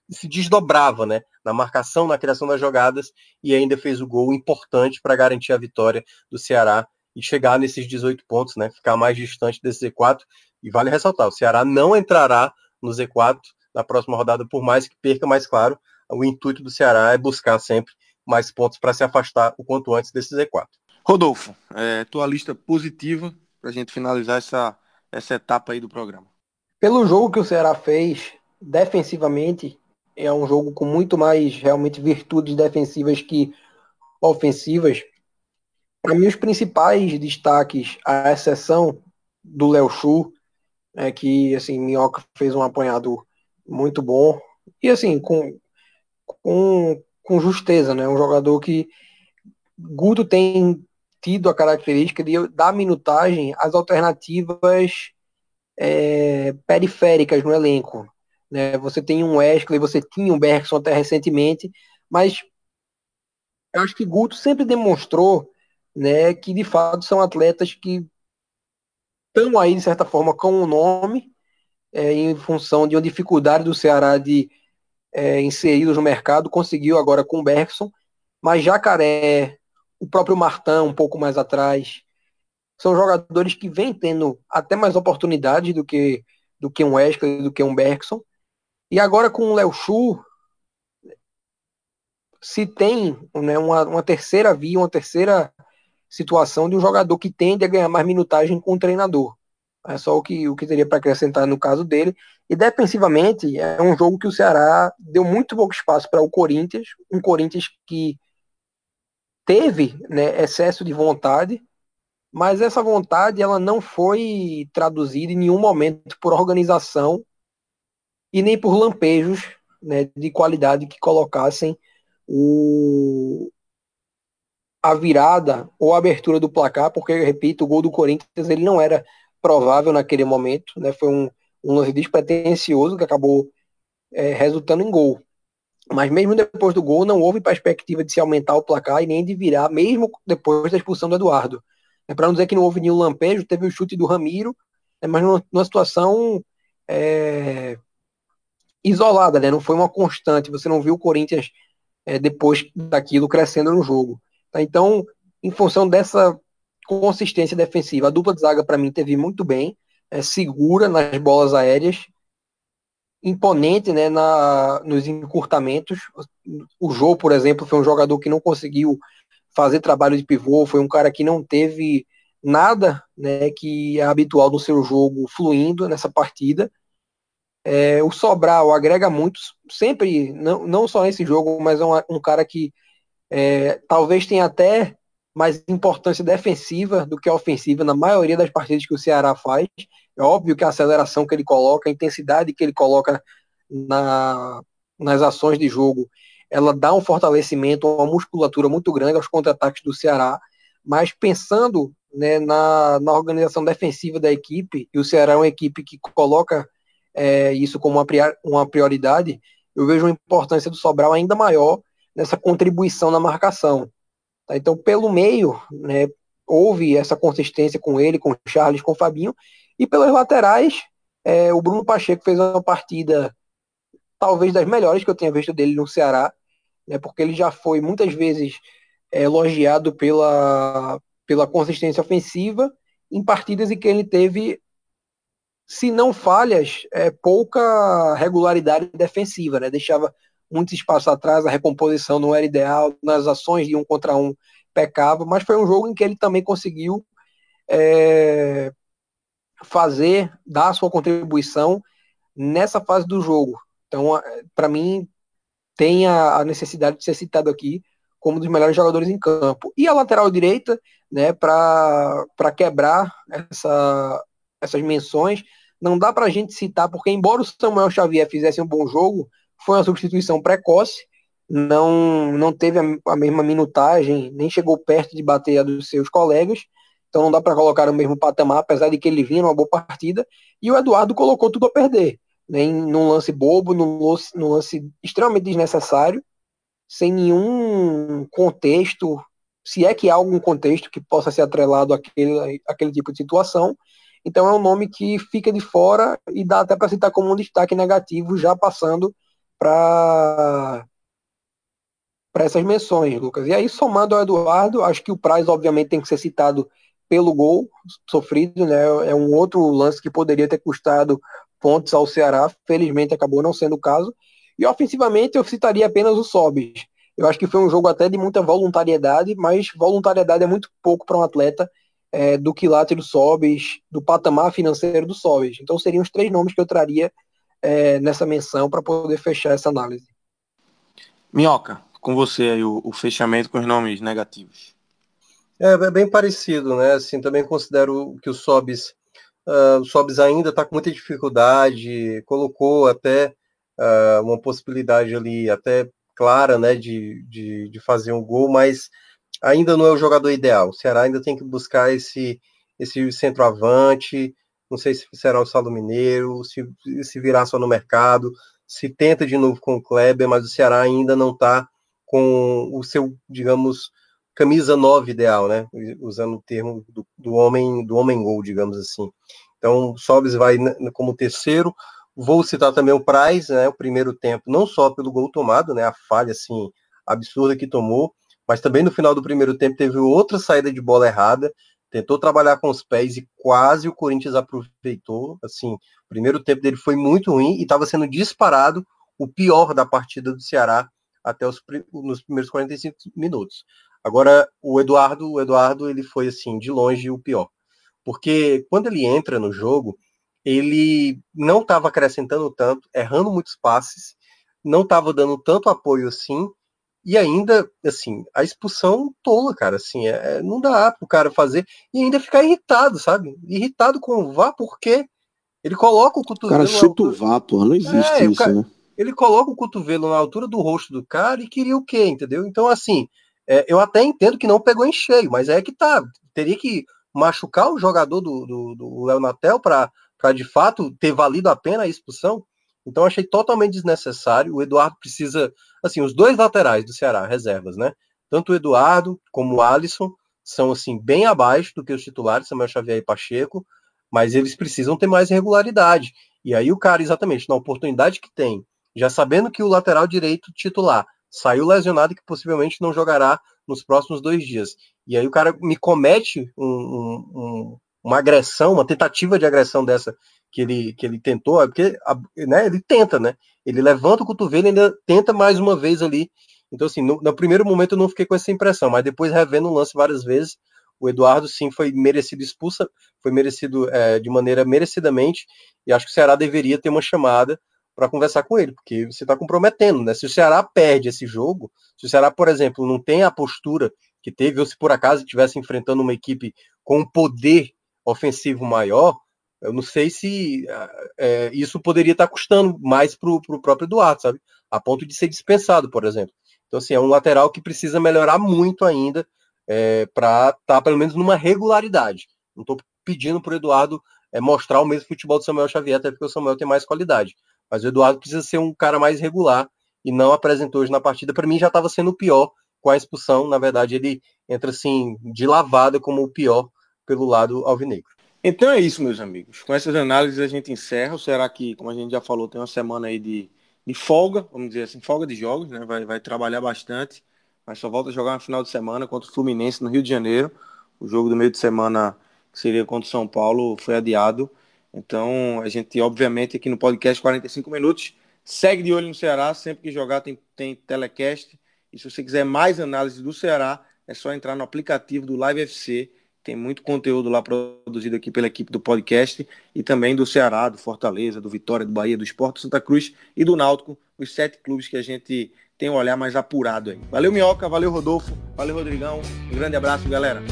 se desdobrava, né, na marcação, na criação das jogadas e ainda fez o gol importante para garantir a vitória do Ceará e chegar nesses 18 pontos, né, ficar mais distante desse Z4. E vale ressaltar, o Ceará não entrará no Z4 na próxima rodada, por mais que perca, mais claro, o intuito do Ceará é buscar sempre mais pontos para se afastar o quanto antes desse Z4. Rodolfo, é, tua lista positiva para a gente finalizar essa, essa etapa aí do programa. Pelo jogo que o Ceará fez, defensivamente, é um jogo com muito mais realmente virtudes defensivas que ofensivas. Para mim, os principais destaques, a exceção do Léo Chu, é que assim, Minhoca fez um apanhado muito bom. E assim, com, com, com justeza, né? Um jogador que Guto tem tido a característica de dar minutagem às alternativas é, periféricas no elenco. Né? Você tem um Wesley, você tinha um Bergson até recentemente, mas eu acho que Guto sempre demonstrou né, que de fato são atletas que estão aí, de certa forma, com o um nome, é, em função de uma dificuldade do Ceará de é, inseridos no mercado, conseguiu agora com o Bergson, mas Jacaré, o próprio Martão, um pouco mais atrás, são jogadores que vêm tendo até mais oportunidades do que, do que um Wesley, do que um Bergson. E agora com o Léo Chu, se tem né, uma, uma terceira via, uma terceira situação de um jogador que tende a ganhar mais minutagem com o treinador. É só o que, o que teria para acrescentar no caso dele. E defensivamente, é um jogo que o Ceará deu muito pouco espaço para o Corinthians, um Corinthians que teve né, excesso de vontade, mas essa vontade ela não foi traduzida em nenhum momento por organização e nem por lampejos né, de qualidade que colocassem o, a virada ou a abertura do placar, porque, repito, o gol do Corinthians ele não era provável naquele momento, né, foi um, um lance despretensioso que acabou é, resultando em gol. Mas mesmo depois do gol, não houve perspectiva de se aumentar o placar e nem de virar, mesmo depois da expulsão do Eduardo. É, Para não dizer que não houve nenhum lampejo, teve o chute do Ramiro, é, mas numa, numa situação é, isolada, né? não foi uma constante. Você não viu o Corinthians é, depois daquilo crescendo no jogo. Tá? Então, em função dessa consistência defensiva, a dupla de zaga para mim teve muito bem, é, segura nas bolas aéreas, imponente né, na, nos encurtamentos. O Jô, por exemplo, foi um jogador que não conseguiu fazer trabalho de pivô, foi um cara que não teve nada né, que é habitual no seu jogo fluindo nessa partida. É, o Sobral agrega muito, sempre, não, não só nesse jogo, mas é um, um cara que é, talvez tenha até mais importância defensiva do que ofensiva na maioria das partidas que o Ceará faz. É óbvio que a aceleração que ele coloca, a intensidade que ele coloca na, nas ações de jogo, ela dá um fortalecimento, uma musculatura muito grande aos contra-ataques do Ceará, mas pensando né, na, na organização defensiva da equipe, e o Ceará é uma equipe que coloca é, isso como uma, uma prioridade, eu vejo uma importância do Sobral ainda maior nessa contribuição na marcação. Tá? Então, pelo meio, né, houve essa consistência com ele, com o Charles, com o Fabinho, e pelas laterais, é, o Bruno Pacheco fez uma partida talvez das melhores que eu tenha visto dele no Ceará, né, porque ele já foi muitas vezes é, elogiado pela, pela consistência ofensiva em partidas em que ele teve, se não falhas, é, pouca regularidade defensiva, né, deixava muito espaço atrás, a recomposição não era ideal, nas ações de um contra um pecava, mas foi um jogo em que ele também conseguiu é, fazer, dar a sua contribuição nessa fase do jogo. Então, para mim, tem a, necessidade de ser citado aqui como um dos melhores jogadores em campo. E a lateral direita, né, para quebrar essa, essas menções, não dá para a gente citar, porque embora o Samuel Xavier fizesse um bom jogo, foi uma substituição precoce, não, não teve a, a mesma minutagem, nem chegou perto de bater a dos seus colegas, então não dá para colocar no mesmo patamar, apesar de que ele vinha numa boa partida, e o Eduardo colocou tudo a perder, né, num lance bobo, num lance, num lance extremamente desnecessário, sem nenhum contexto, se é que há algum contexto que possa ser atrelado àquele, àquele tipo de situação, então é um nome que fica de fora e dá até para citar como um destaque negativo, já passando para para essas menções, Lucas. E aí, somando ao Eduardo, acho que o Praz, obviamente, tem que ser citado pelo gol sofrido, né? É um outro lance que poderia ter custado pontos ao Ceará, felizmente acabou não sendo o caso. E ofensivamente, eu citaria apenas o Sobis. Eu acho que foi um jogo até de muita voluntariedade, mas voluntariedade é muito pouco para um atleta é, do quilate do Sobis, do patamar financeiro do Sobis. Então seriam os três nomes que eu traria é, nessa menção para poder fechar essa análise. Minhoca, com você aí o, o fechamento com os nomes negativos. É, é, bem parecido, né? Assim, também considero que o Sobis, uh, o Sobis ainda está com muita dificuldade, colocou até uh, uma possibilidade ali até clara, né, de, de, de fazer um gol, mas ainda não é o jogador ideal. O Ceará ainda tem que buscar esse, esse centroavante, não sei se será o Salo Mineiro, se, se virá só no mercado, se tenta de novo com o Kleber, mas o Ceará ainda não está com o seu, digamos, camisa 9 ideal, né? Usando o termo do, do homem do homem gol, digamos assim. Então, Sobis vai como terceiro. Vou citar também o Praz, né? O primeiro tempo, não só pelo gol tomado, né? A falha assim absurda que tomou, mas também no final do primeiro tempo teve outra saída de bola errada tentou trabalhar com os pés e quase o Corinthians aproveitou. Assim, o primeiro tempo dele foi muito ruim e estava sendo disparado o pior da partida do Ceará até os nos primeiros 45 minutos. Agora, o Eduardo, o Eduardo, ele foi assim, de longe o pior. Porque quando ele entra no jogo, ele não estava acrescentando tanto, errando muitos passes, não estava dando tanto apoio assim, e ainda, assim, a expulsão tola, cara, assim, é, não dá pro cara fazer, e ainda ficar irritado, sabe? Irritado com o VAR, porque ele coloca o cotovelo... O cara chuta o VAR, porra, não existe é, isso, cara, né? Ele coloca o cotovelo na altura do rosto do cara e queria o quê, entendeu? Então, assim, é, eu até entendo que não pegou em cheio, mas é que tá, teria que machucar o jogador do, do, do Léo Natel para de fato ter valido a pena a expulsão. Então achei totalmente desnecessário. O Eduardo precisa, assim, os dois laterais do Ceará, reservas, né? Tanto o Eduardo como o Alisson são assim bem abaixo do que os titulares, Samuel Xavier e Pacheco, mas eles precisam ter mais regularidade. E aí o cara exatamente na oportunidade que tem, já sabendo que o lateral direito titular saiu lesionado e que possivelmente não jogará nos próximos dois dias. E aí o cara me comete um, um, um, uma agressão, uma tentativa de agressão dessa que ele, que ele tentou, é porque né, ele tenta, né? Ele levanta o cotovelo e ainda tenta mais uma vez ali. Então, assim, no, no primeiro momento eu não fiquei com essa impressão, mas depois revendo o lance várias vezes, o Eduardo sim foi merecido expulsa, foi merecido é, de maneira merecidamente, e acho que o Ceará deveria ter uma chamada para conversar com ele, porque você está comprometendo, né? Se o Ceará perde esse jogo, se o Ceará, por exemplo, não tem a postura que teve, ou se por acaso estivesse enfrentando uma equipe com um poder ofensivo maior, eu não sei se é, isso poderia estar tá custando mais para o próprio Eduardo, sabe? A ponto de ser dispensado, por exemplo. Então, assim, é um lateral que precisa melhorar muito ainda é, para estar tá, pelo menos numa regularidade. Não estou pedindo para o Eduardo é, mostrar o mesmo futebol do Samuel Xavier, até porque o Samuel tem mais qualidade. Mas o Eduardo precisa ser um cara mais regular e não apresentou hoje na partida. Para mim já estava sendo o pior com a expulsão. Na verdade, ele entra assim de lavada como o pior pelo lado alvinegro. Então é isso, meus amigos. Com essas análises a gente encerra. Será que, como a gente já falou, tem uma semana aí de, de folga, vamos dizer assim, folga de jogos, né? Vai, vai trabalhar bastante, mas só volta a jogar no final de semana contra o Fluminense no Rio de Janeiro. O jogo do meio de semana, que seria contra o São Paulo, foi adiado. Então, a gente, obviamente, aqui no podcast 45 minutos, segue de olho no Ceará. Sempre que jogar, tem, tem telecast. E se você quiser mais análise do Ceará, é só entrar no aplicativo do Live FC tem muito conteúdo lá produzido aqui pela equipe do podcast e também do Ceará, do Fortaleza, do Vitória, do Bahia, do Esporte, Santa Cruz e do Náutico, os sete clubes que a gente tem um olhar mais apurado aí. Valeu, Minhoca, valeu, Rodolfo, valeu, Rodrigão. Um grande abraço, galera.